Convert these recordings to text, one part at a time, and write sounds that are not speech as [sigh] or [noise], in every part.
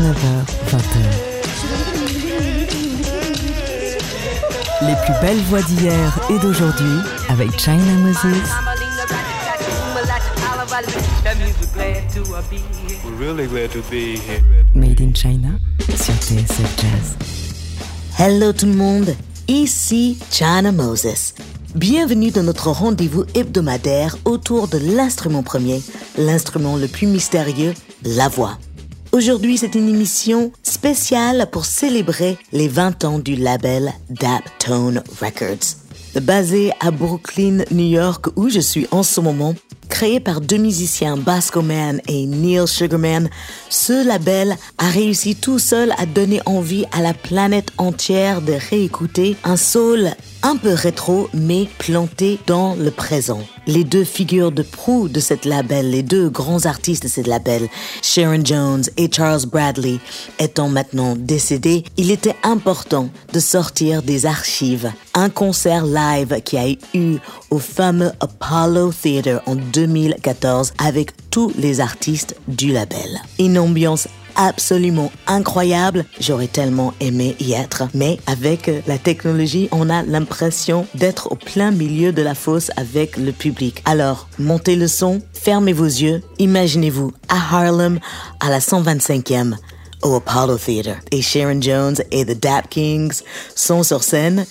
19h, 20h. Les plus belles voix d'hier et d'aujourd'hui avec China Moses. We're really glad to be here. Made in China sur TSF Jazz. Hello tout le monde, ici China Moses. Bienvenue dans notre rendez-vous hebdomadaire autour de l'instrument premier, l'instrument le plus mystérieux, la voix. Aujourd'hui, c'est une émission spéciale pour célébrer les 20 ans du label Daptone Records. Basé à Brooklyn, New York, où je suis en ce moment, créé par deux musiciens, Basco Man et Neil Sugarman, ce label a réussi tout seul à donner envie à la planète entière de réécouter un soul un peu rétro mais planté dans le présent. Les deux figures de proue de cette label, les deux grands artistes de cette label, Sharon Jones et Charles Bradley, étant maintenant décédés, il était important de sortir des archives. Un concert live qui a eu au fameux Apollo Theater en 2014 avec tous les artistes du label. Une ambiance absolument incroyable. J'aurais tellement aimé y être. Mais avec la technologie, on a l'impression d'être au plein milieu de la fosse avec le public. Alors, montez le son, fermez vos yeux, imaginez-vous à Harlem, à la 125e, au Apollo Theater. Et Sharon Jones et The Dap Kings sont sur scène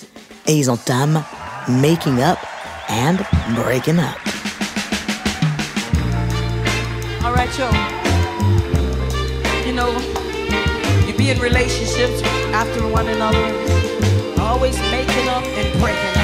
et ils entament Making Up and Breaking Up. All right, yo. You be in relationships after one another, always making up and breaking up.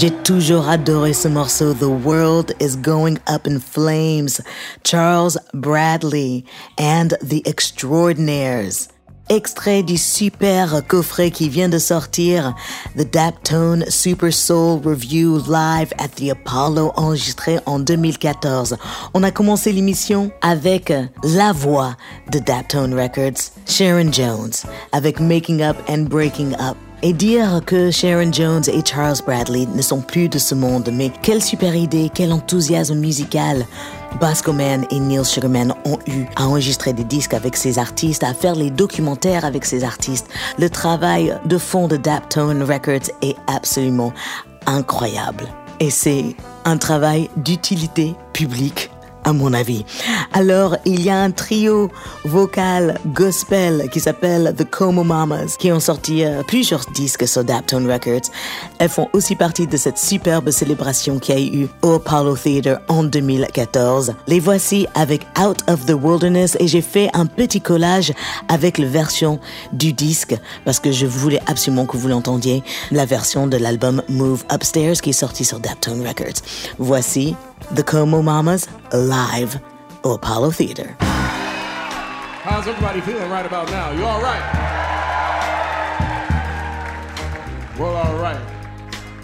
J'ai toujours adoré ce morceau The World is Going Up in Flames, Charles Bradley and the Extraordinaires. Extrait du super coffret qui vient de sortir, The Daptone Super Soul Review Live at the Apollo enregistré en 2014. On a commencé l'émission avec la voix de Daptone Records, Sharon Jones, avec Making Up and Breaking Up. Et dire que Sharon Jones et Charles Bradley ne sont plus de ce monde, mais quelle super idée, quel enthousiasme musical Basco Man et Neil Sugarman ont eu à enregistrer des disques avec ces artistes, à faire les documentaires avec ces artistes. Le travail de fond de Daptone Records est absolument incroyable. Et c'est un travail d'utilité publique à mon avis. Alors, il y a un trio vocal gospel qui s'appelle The Como Mamas qui ont sorti euh, plusieurs disques sur Daptone Records. Elles font aussi partie de cette superbe célébration qui a eu au Apollo Theater en 2014. Les voici avec Out of the Wilderness et j'ai fait un petit collage avec la version du disque parce que je voulais absolument que vous l'entendiez, la version de l'album Move Upstairs qui est sorti sur Daptone Records. Voici The Como Mamas live Apollo Theater. How's everybody feeling right about now? You all right? Well, all right.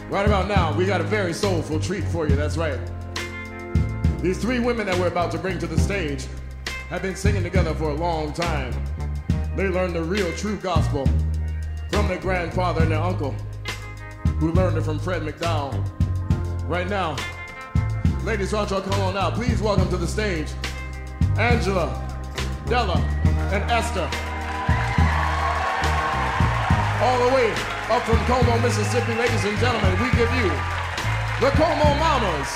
Right about now, we got a very soulful treat for you. That's right. These three women that we're about to bring to the stage have been singing together for a long time. They learned the real, true gospel from their grandfather and their uncle, who learned it from Fred McDowell. Right now, ladies, why don't y'all come on out? Please welcome to the stage Angela, Della, and Esther. All the way up from Como, Mississippi, ladies and gentlemen, we give you the Como Mamas.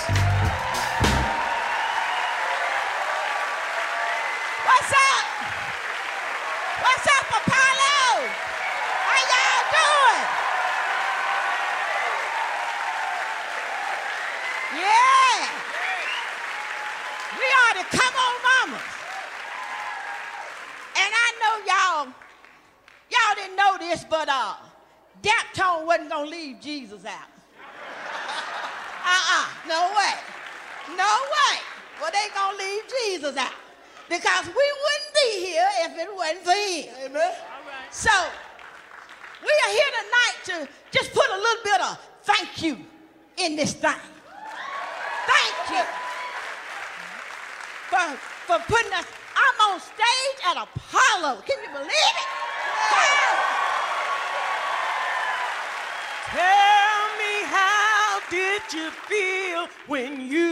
What's up? What's up, Apollo? How y'all doing? Yeah. We are the Come On Mamas. And I know y'all, y'all didn't know this, but uh, Daptone wasn't gonna leave Jesus out. Uh-uh, no way. No way. Well, they gonna leave Jesus out. Because we wouldn't be here if it wasn't for him. Amen. So, we are here tonight to just put a little bit of thank you in this thing. Thank you for, for putting us. I'm on stage at Apollo. Can you believe it? Tell me how did you feel when you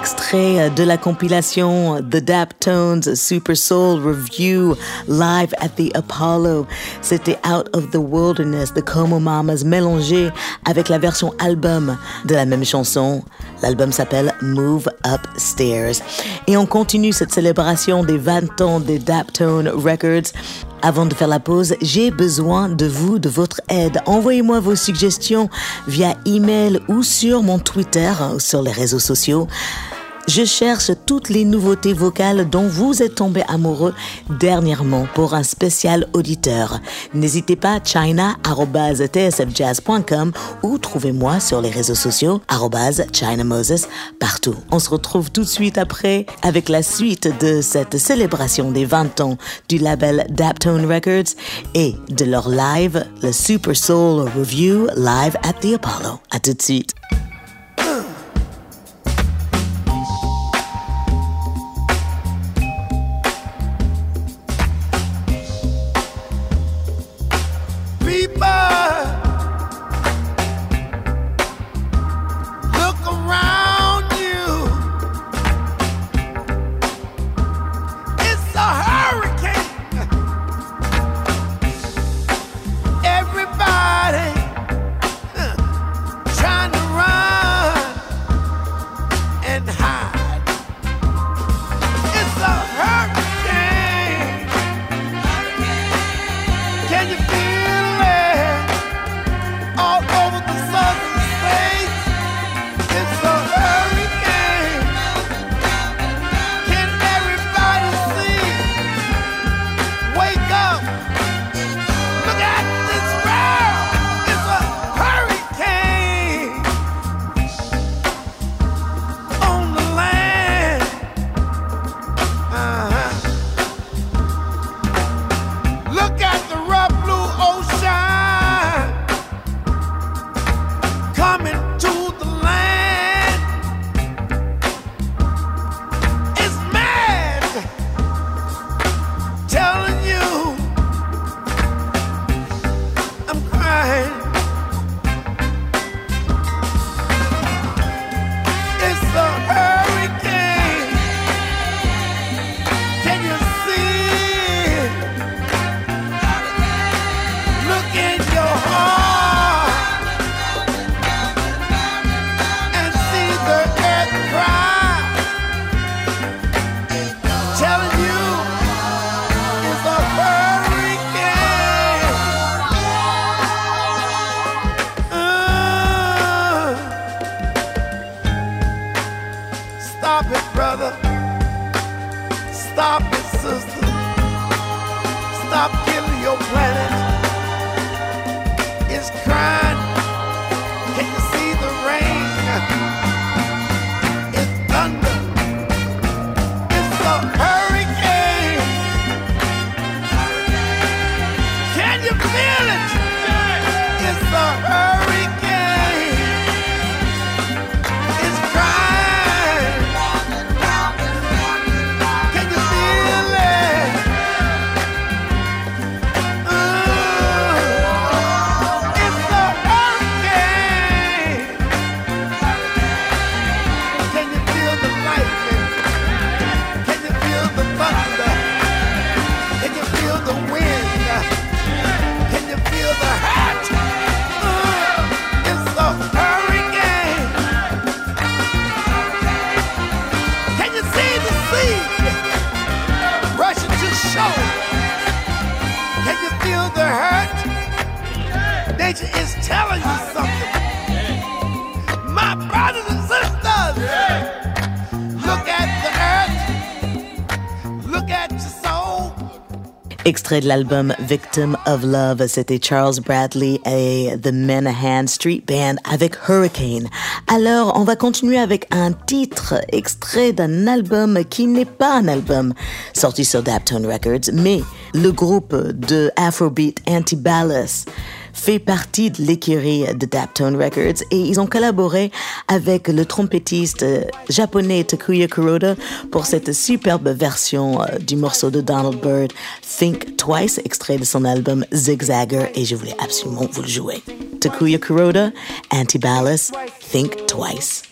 extrait de la compilation The Daptones Super Soul Review live at the Apollo. C'était Out of the Wilderness de Como Mamas mélangé avec la version album de la même chanson. L'album s'appelle Move Upstairs. Et on continue cette célébration des 20 ans des Daptone Records avant de faire la pause, j'ai besoin de vous, de votre aide. Envoyez-moi vos suggestions via email ou sur mon Twitter, sur les réseaux sociaux. Je cherche toutes les nouveautés vocales dont vous êtes tombé amoureux dernièrement pour un spécial auditeur. N'hésitez pas à china.tsfjazz.com ou trouvez-moi sur les réseaux sociaux @chinamoses partout. On se retrouve tout de suite après avec la suite de cette célébration des 20 ans du label Daptone Records et de leur live, le Super Soul Review live at the Apollo. À tout de suite. Extrait de l'album Victim of Love, c'était Charles Bradley et The Manahan Street Band avec Hurricane. Alors, on va continuer avec un titre extrait d'un album qui n'est pas un album sorti sur Daptone Records, mais le groupe de Afrobeat Antiballus fait partie de l'écurie de Daptone Records et ils ont collaboré avec le trompettiste euh, japonais Takuya Kuroda pour cette superbe version euh, du morceau de Donald Byrd, Think Twice, extrait de son album Zigzagger et je voulais absolument vous le jouer. Takuya Kuroda, Antiballus, Think. Think twice.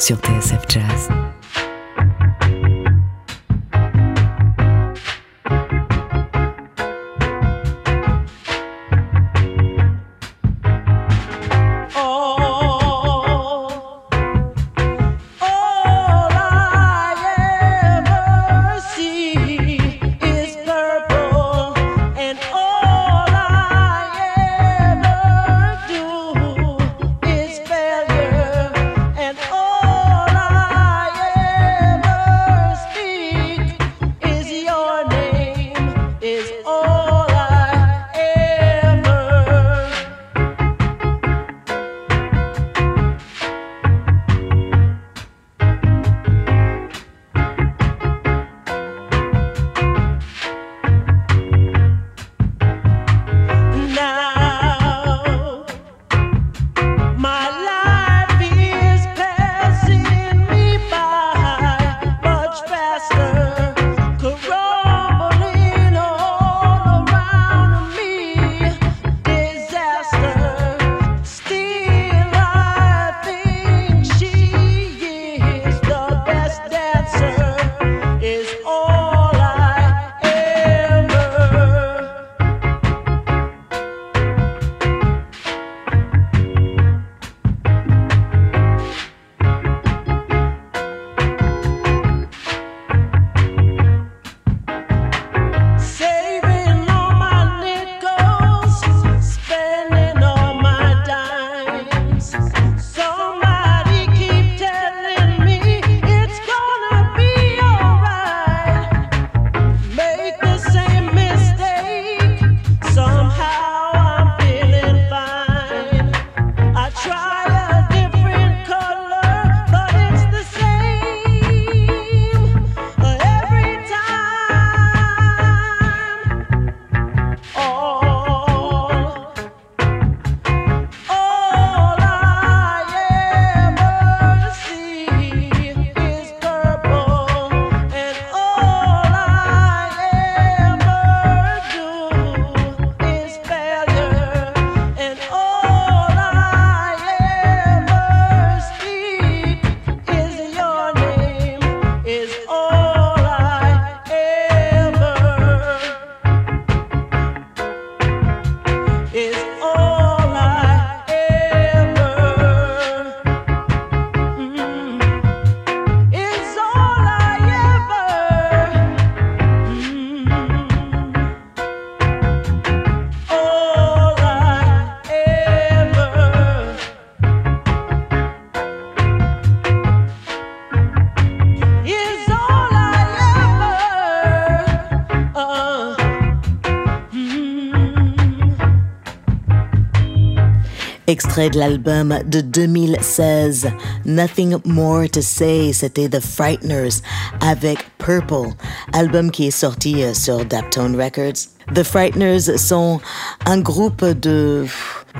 Sur TSF Jazz. Extrait de l'album de 2016, Nothing More to Say, c'était The Frighteners avec Purple, album qui est sorti euh, sur Daptone Records. The Frighteners sont un groupe de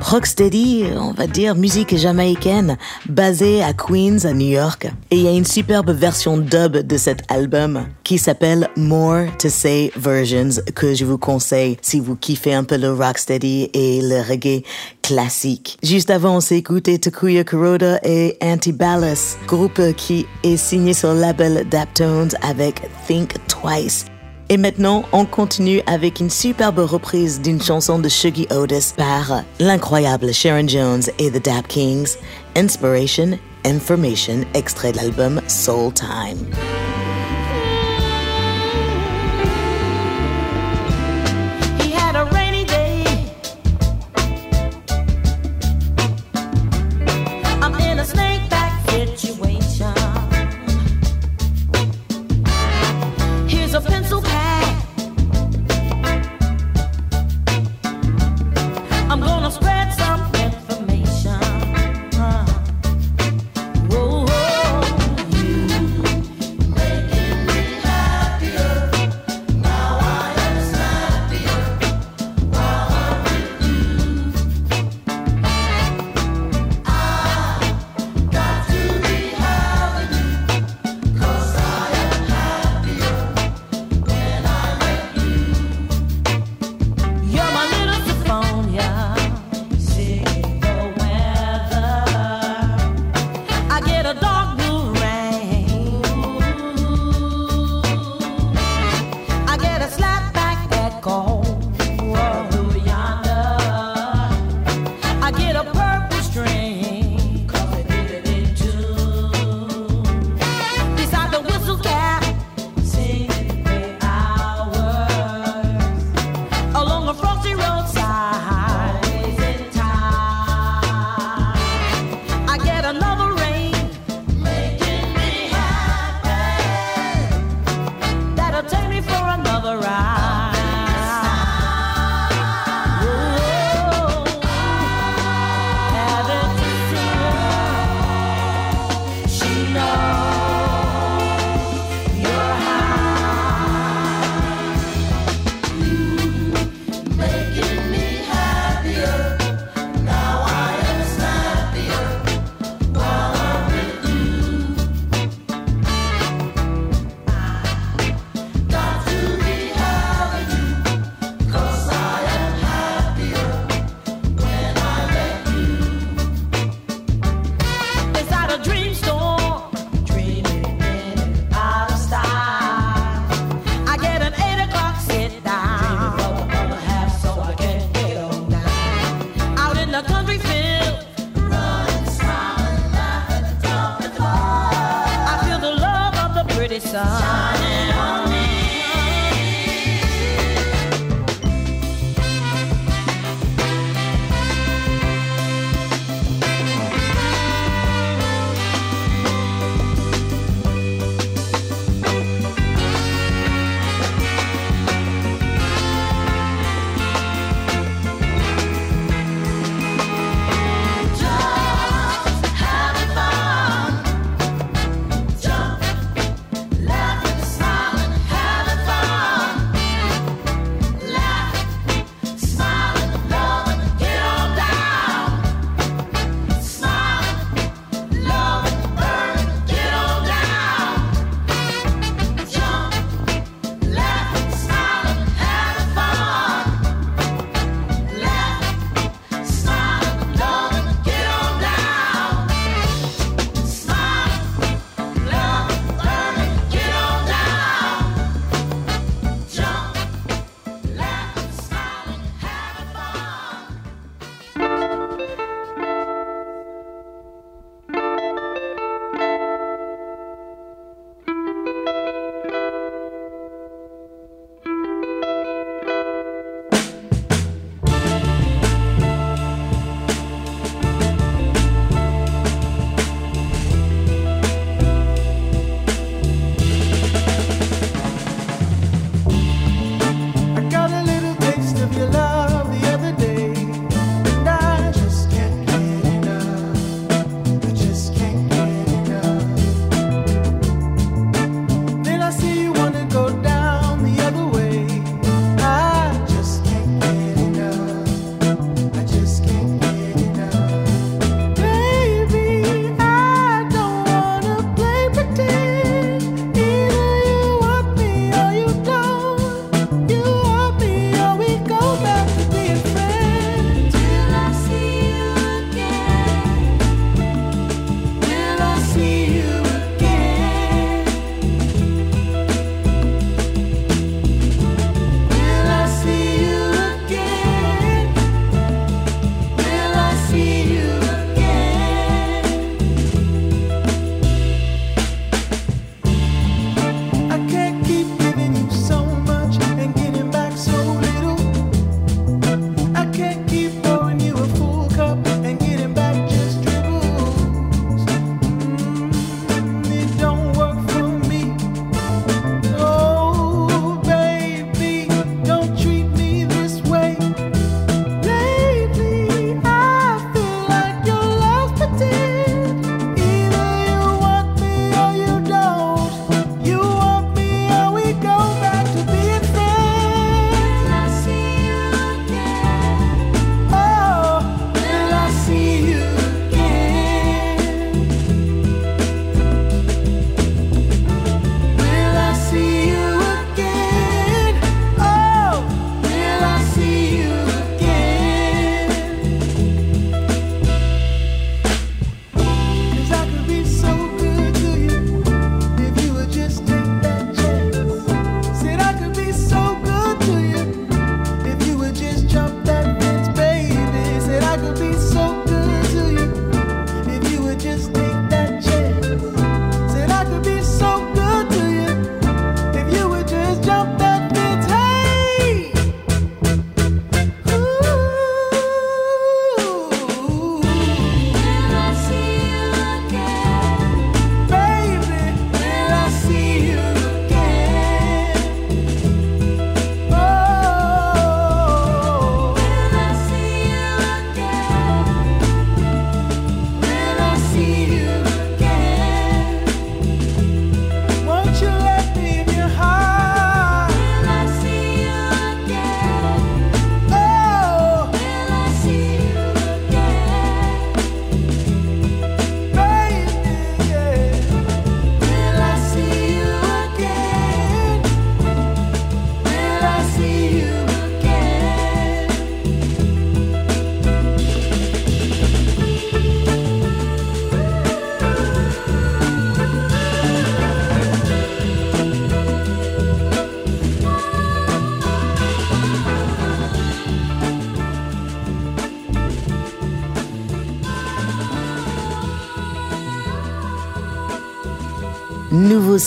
rocksteady, on va dire, musique jamaïcaine, basée à Queens, à New York. Et il y a une superbe version dub de cet album qui s'appelle More to Say Versions que je vous conseille si vous kiffez un peu le rocksteady et le reggae classique. Juste avant, on s'est écouté Takuya Kuroda et Antiballas, groupe qui est signé sur le label Daptones avec Think Twice. Et maintenant, on continue avec une superbe reprise d'une chanson de Shuggy Otis par l'incroyable Sharon Jones et The Dap Kings, Inspiration, Information, extrait de l'album Soul Time.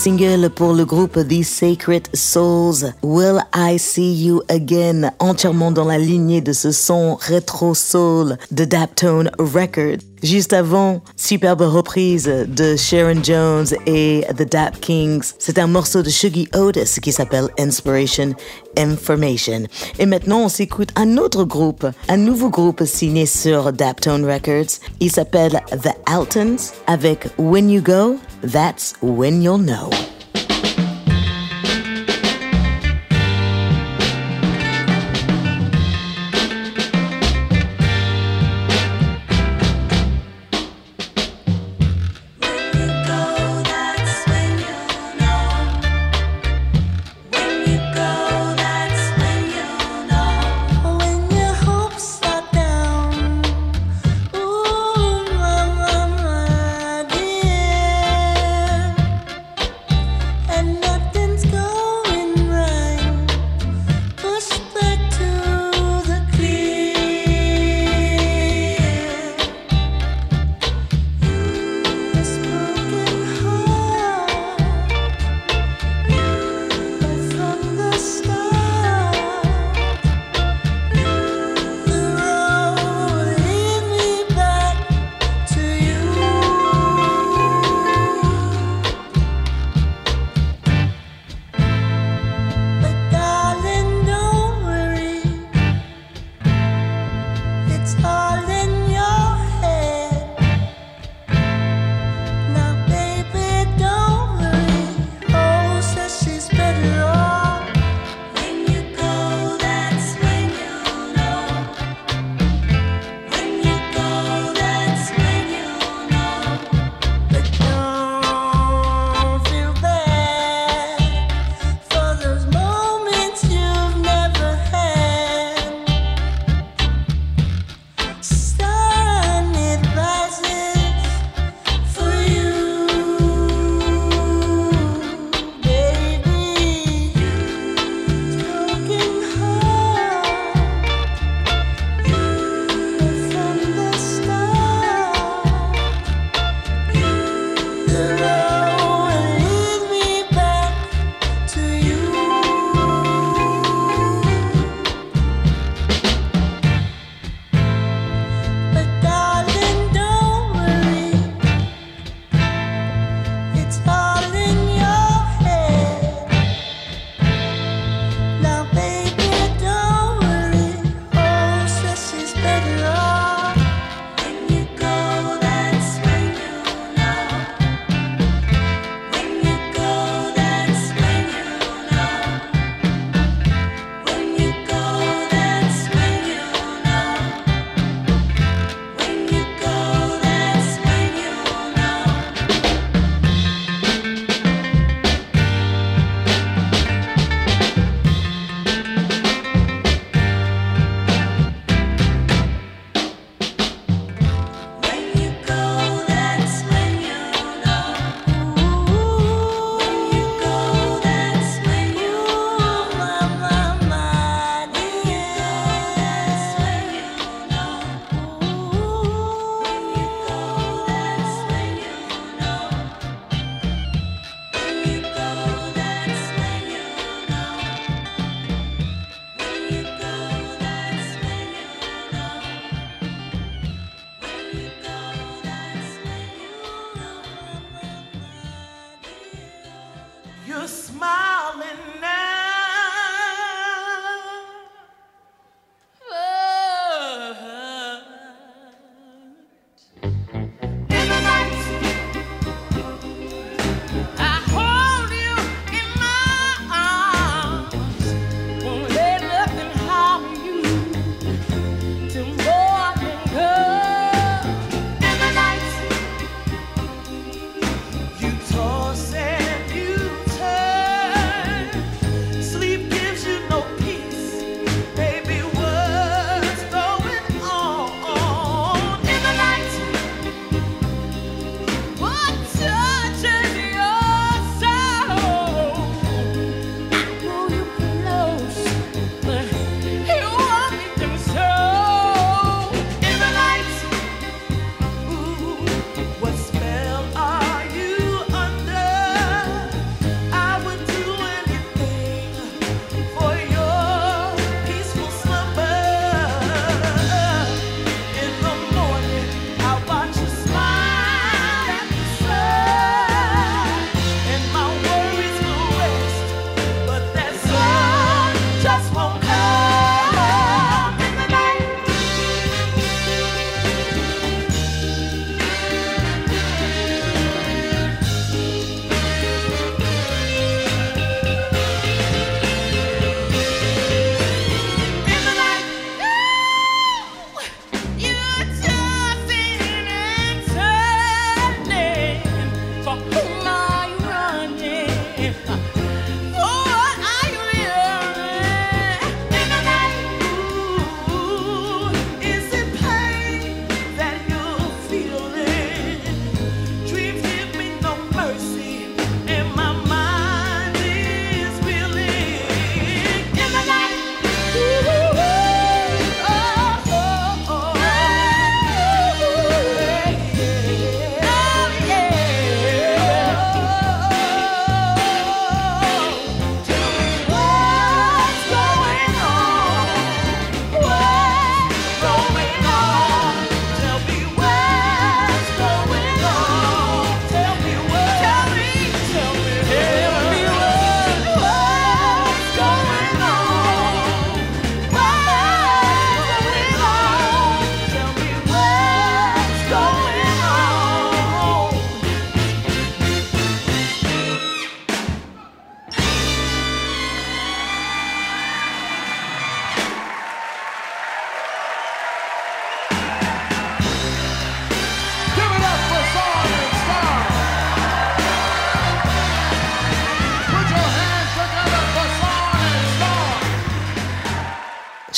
Single pour le groupe The Sacred Souls, Will I See You Again, entièrement dans la lignée de ce son rétro soul de Daptone Records. Juste avant, superbe reprise de Sharon Jones et The Dap Kings. C'est un morceau de Shuggy Otis qui s'appelle Inspiration Information. Et maintenant, on s'écoute un autre groupe, un nouveau groupe signé sur Daptone Records. Il s'appelle The Altons avec When You Go, That's When You'll Know.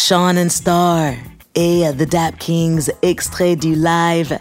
Sean and Star et The Dap Kings, extrait du live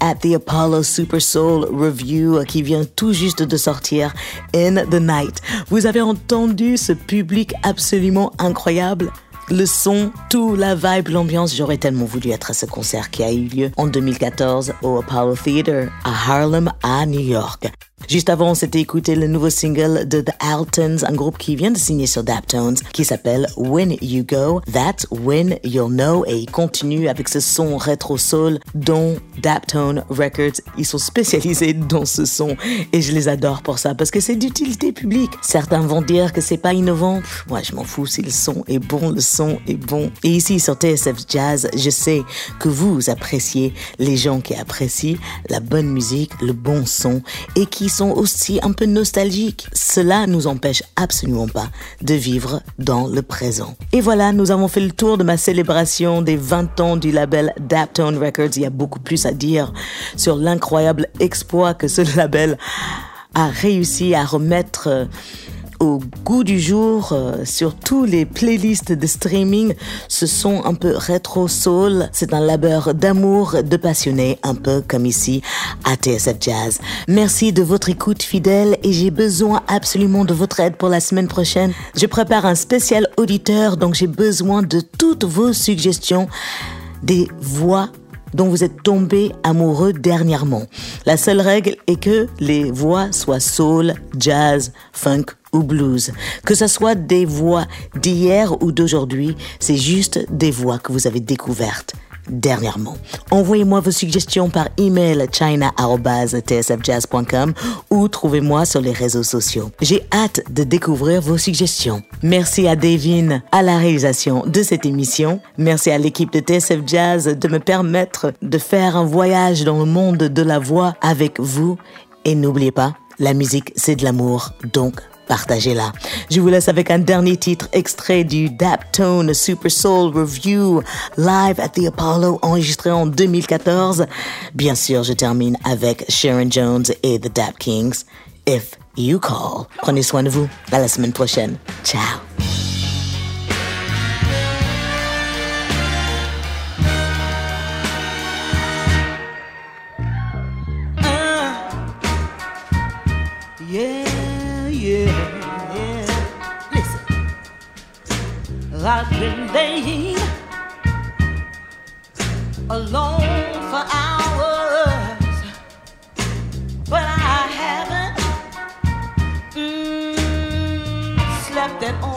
at the Apollo Super Soul Review qui vient tout juste de sortir in the night. Vous avez entendu ce public absolument incroyable? Le son, tout, la vibe, l'ambiance. J'aurais tellement voulu être à ce concert qui a eu lieu en 2014 au Apollo Theater à Harlem, à New York. Juste avant, on s'était écouté le nouveau single de The Altons, un groupe qui vient de signer sur Daptones, qui s'appelle When You Go, That's When You'll Know, et il continue avec ce son rétro soul dont Daptone Records, ils sont spécialisés dans ce son, et je les adore pour ça, parce que c'est d'utilité publique. Certains vont dire que c'est pas innovant, moi je m'en fous si le son est bon, le son est bon. Et ici sur TSF Jazz, je sais que vous appréciez les gens qui apprécient la bonne musique, le bon son, et qui sont aussi un peu nostalgiques. Cela nous empêche absolument pas de vivre dans le présent. Et voilà, nous avons fait le tour de ma célébration des 20 ans du label Daptone Records. Il y a beaucoup plus à dire sur l'incroyable exploit que ce [laughs] label a réussi à remettre euh, au goût du jour euh, sur tous les playlists de streaming. Ce son un peu rétro soul, c'est un labeur d'amour, de passionnés, un peu comme ici à TSF Jazz. Merci de votre écoute fidèle et j'ai besoin absolument de votre aide pour la semaine prochaine. Je prépare un spécial auditeur, donc j'ai besoin de toutes vos suggestions, des voix dont vous êtes tombé amoureux dernièrement. La seule règle est que les voix soient soul, jazz, funk ou blues. Que ce soit des voix d'hier ou d'aujourd'hui, c'est juste des voix que vous avez découvertes dernièrement. Envoyez-moi vos suggestions par email china.tsfjazz.com ou trouvez-moi sur les réseaux sociaux. J'ai hâte de découvrir vos suggestions. Merci à Devin à la réalisation de cette émission. Merci à l'équipe de TSF Jazz de me permettre de faire un voyage dans le monde de la voix avec vous. Et n'oubliez pas, la musique, c'est de l'amour, donc partagez-la. Je vous laisse avec un dernier titre extrait du Daptone Super Soul Review live at the Apollo enregistré en 2014. Bien sûr, je termine avec Sharon Jones et The Dap Kings. If You Call. Prenez soin de vous. À la semaine prochaine. Ciao. I've been laying alone for hours, but I haven't mm, slept at all.